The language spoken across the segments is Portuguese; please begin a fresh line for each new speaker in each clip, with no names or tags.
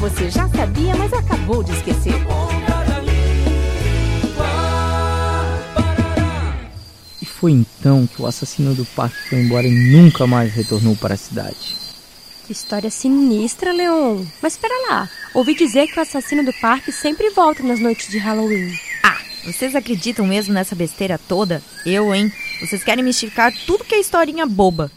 você já sabia, mas acabou de esquecer.
E foi então que o assassino do parque foi embora e nunca mais retornou para a cidade.
Que história sinistra, Leon. Mas espera lá. Ouvi dizer que o assassino do parque sempre volta nas noites de Halloween.
Ah, vocês acreditam mesmo nessa besteira toda? Eu, hein? Vocês querem mistificar tudo que é historinha boba.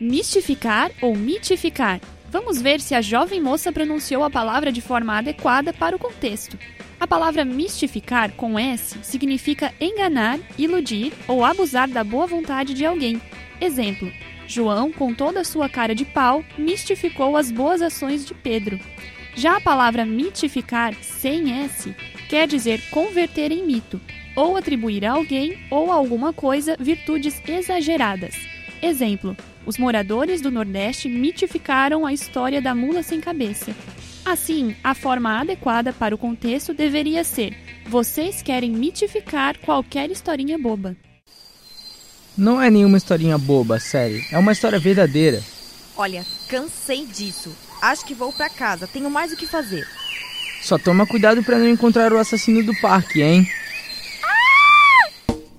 Mistificar ou mitificar? Vamos ver se a jovem moça pronunciou a palavra de forma adequada para o contexto. A palavra mistificar com S significa enganar, iludir ou abusar da boa vontade de alguém. Exemplo: João, com toda a sua cara de pau, mistificou as boas ações de Pedro. Já a palavra mitificar, sem S, quer dizer converter em mito, ou atribuir a alguém ou a alguma coisa virtudes exageradas. Exemplo: os moradores do Nordeste mitificaram a história da mula sem cabeça. Assim, a forma adequada para o contexto deveria ser: vocês querem mitificar qualquer historinha boba.
Não é nenhuma historinha boba, sério. É uma história verdadeira.
Olha, cansei disso. Acho que vou para casa. Tenho mais o que fazer.
Só toma cuidado para não encontrar o assassino do parque, hein?